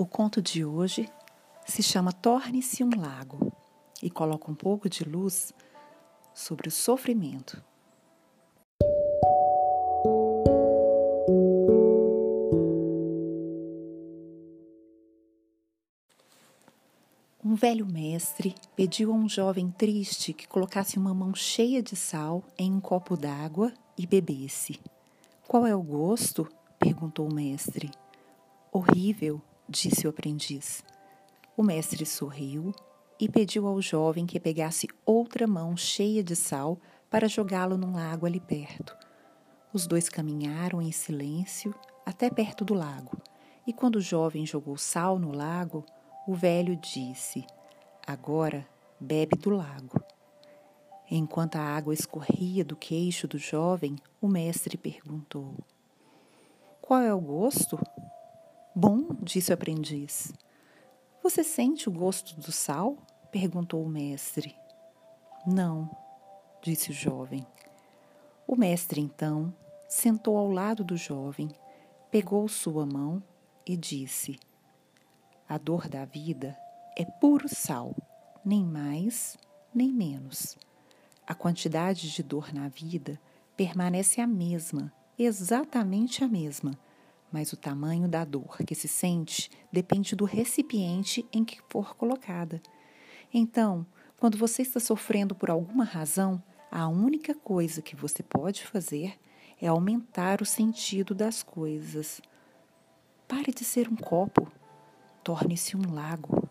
O conto de hoje se chama Torne-se um Lago e coloca um pouco de luz sobre o sofrimento. Um velho mestre pediu a um jovem triste que colocasse uma mão cheia de sal em um copo d'água e bebesse. Qual é o gosto? perguntou o mestre. Horrível, disse o aprendiz. O mestre sorriu e pediu ao jovem que pegasse outra mão cheia de sal para jogá-lo num lago ali perto. Os dois caminharam em silêncio até perto do lago, e quando o jovem jogou sal no lago, o velho disse: Agora bebe do lago. Enquanto a água escorria do queixo do jovem, o mestre perguntou: Qual é o gosto? Bom, disse o aprendiz. Você sente o gosto do sal? perguntou o mestre. Não, disse o jovem. O mestre então sentou ao lado do jovem, pegou sua mão e disse: A dor da vida é puro sal, nem mais nem menos. A quantidade de dor na vida permanece a mesma, exatamente a mesma mas o tamanho da dor que se sente depende do recipiente em que for colocada. Então, quando você está sofrendo por alguma razão, a única coisa que você pode fazer é aumentar o sentido das coisas. Pare de ser um copo, torne-se um lago.